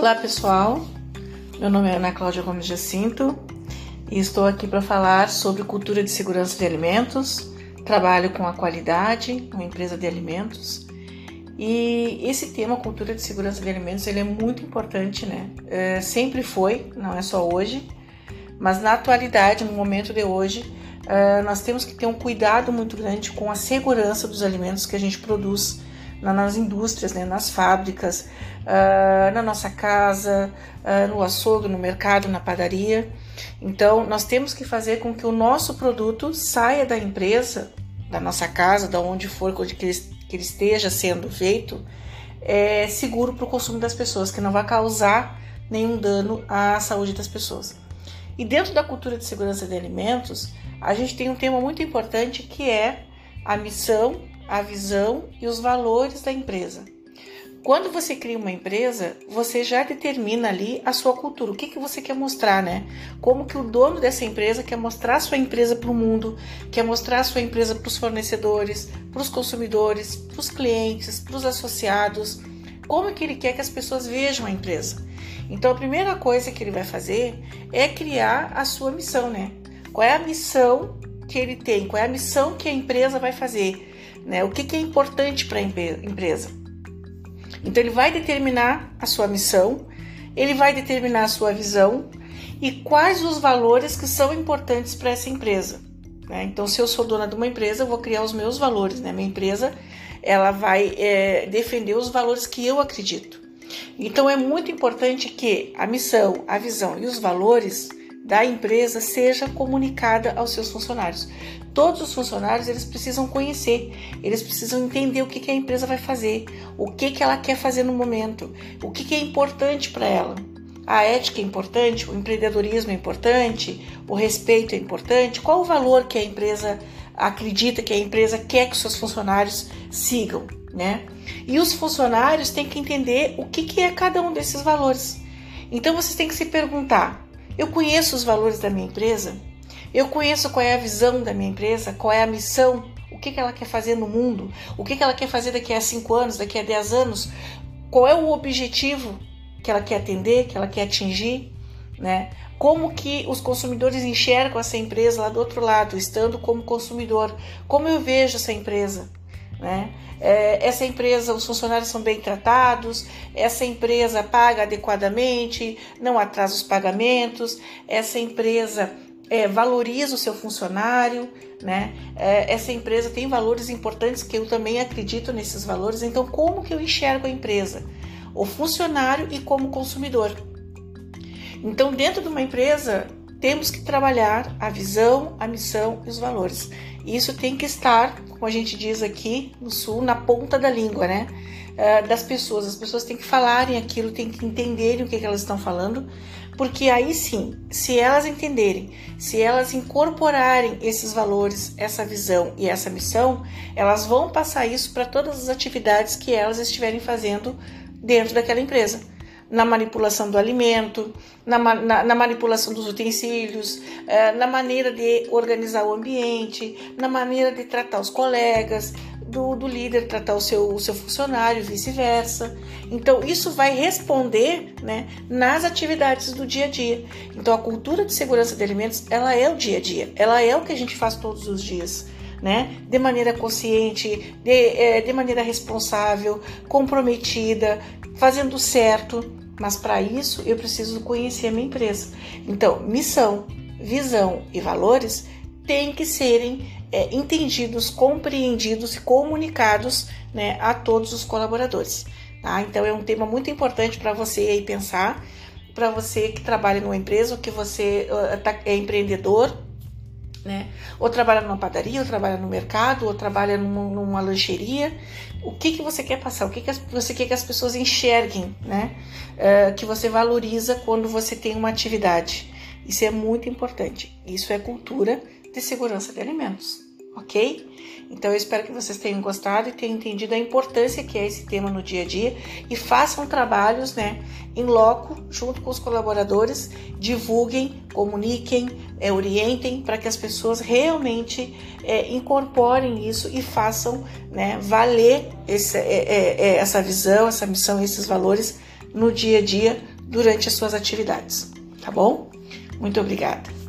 Olá pessoal, meu nome é Ana Cláudia Gomes Jacinto e estou aqui para falar sobre cultura de segurança de alimentos. Trabalho com a qualidade, uma empresa de alimentos e esse tema, cultura de segurança de alimentos, ele é muito importante, né? É, sempre foi, não é só hoje, mas na atualidade, no momento de hoje, é, nós temos que ter um cuidado muito grande com a segurança dos alimentos que a gente produz nas indústrias, né, nas fábricas, uh, na nossa casa, uh, no açougue, no mercado, na padaria. Então, nós temos que fazer com que o nosso produto saia da empresa, da nossa casa, da onde for que ele, que ele esteja sendo feito, é seguro para o consumo das pessoas, que não vai causar nenhum dano à saúde das pessoas. E dentro da cultura de segurança de alimentos, a gente tem um tema muito importante que é a missão a visão e os valores da empresa. Quando você cria uma empresa, você já determina ali a sua cultura, o que, que você quer mostrar, né? Como que o dono dessa empresa quer mostrar a sua empresa para o mundo, quer mostrar a sua empresa para os fornecedores, para os consumidores, para os clientes, para os associados, como que ele quer que as pessoas vejam a empresa. Então a primeira coisa que ele vai fazer é criar a sua missão, né? Qual é a missão que ele tem? Qual é a missão que a empresa vai fazer? Né? O que, que é importante para a empresa. Então ele vai determinar a sua missão, ele vai determinar a sua visão e quais os valores que são importantes para essa empresa. Né? Então, se eu sou dona de uma empresa, eu vou criar os meus valores. Né? Minha empresa ela vai é, defender os valores que eu acredito. Então, é muito importante que a missão, a visão e os valores da empresa seja comunicada aos seus funcionários. Todos os funcionários eles precisam conhecer, eles precisam entender o que, que a empresa vai fazer, o que, que ela quer fazer no momento, o que, que é importante para ela. A ética é importante, o empreendedorismo é importante, o respeito é importante. Qual o valor que a empresa acredita que a empresa quer que seus funcionários sigam, né? E os funcionários têm que entender o que, que é cada um desses valores. Então vocês têm que se perguntar: eu conheço os valores da minha empresa? Eu conheço qual é a visão da minha empresa, qual é a missão, o que, ela quer fazer no mundo, o que, que ela quer fazer daqui a 5 anos, daqui a 10 anos, qual é o objetivo que ela quer atender, que ela quer atingir, né? Como que os consumidores enxergam essa empresa lá do outro lado, estando como consumidor? Como eu vejo essa empresa? Né? É, essa empresa, os funcionários são bem tratados, essa empresa paga adequadamente, não atrasa os pagamentos, essa empresa é, valoriza o seu funcionário, né? É, essa empresa tem valores importantes que eu também acredito nesses valores. Então, como que eu enxergo a empresa, o funcionário e como consumidor? Então, dentro de uma empresa, temos que trabalhar a visão, a missão e os valores. Isso tem que estar, como a gente diz aqui no Sul, na ponta da língua, né? Uh, das pessoas. As pessoas têm que falarem aquilo, têm que entenderem o que, que elas estão falando, porque aí sim, se elas entenderem, se elas incorporarem esses valores, essa visão e essa missão, elas vão passar isso para todas as atividades que elas estiverem fazendo dentro daquela empresa na manipulação do alimento, na, na, na manipulação dos utensílios, eh, na maneira de organizar o ambiente, na maneira de tratar os colegas, do, do líder tratar o seu, o seu funcionário, vice-versa. Então, isso vai responder né, nas atividades do dia a dia. Então, a cultura de segurança de alimentos, ela é o dia a dia, ela é o que a gente faz todos os dias. Né? De maneira consciente, de, é, de maneira responsável, comprometida, fazendo certo. Mas para isso eu preciso conhecer a minha empresa. Então, missão, visão e valores têm que serem é, entendidos, compreendidos e comunicados né, a todos os colaboradores. Tá? Então é um tema muito importante para você aí pensar, para você que trabalha numa empresa, ou que você tá, é empreendedor, né? Ou trabalha numa padaria, ou trabalha no mercado, ou trabalha numa, numa lancheria. O que, que você quer passar? O que, que as, você quer que as pessoas enxerguem, né? Uh, que você valoriza quando você tem uma atividade. Isso é muito importante. Isso é cultura de segurança de alimentos, ok? Então eu espero que vocês tenham gostado e tenham entendido a importância que é esse tema no dia a dia e façam trabalhos, né, em loco, junto com os colaboradores, divulguem, comuniquem, é, orientem para que as pessoas realmente é, incorporem isso e façam, né, valer esse, é, é, é essa visão, essa missão, esses valores no dia a dia durante as suas atividades, tá bom? Muito obrigada.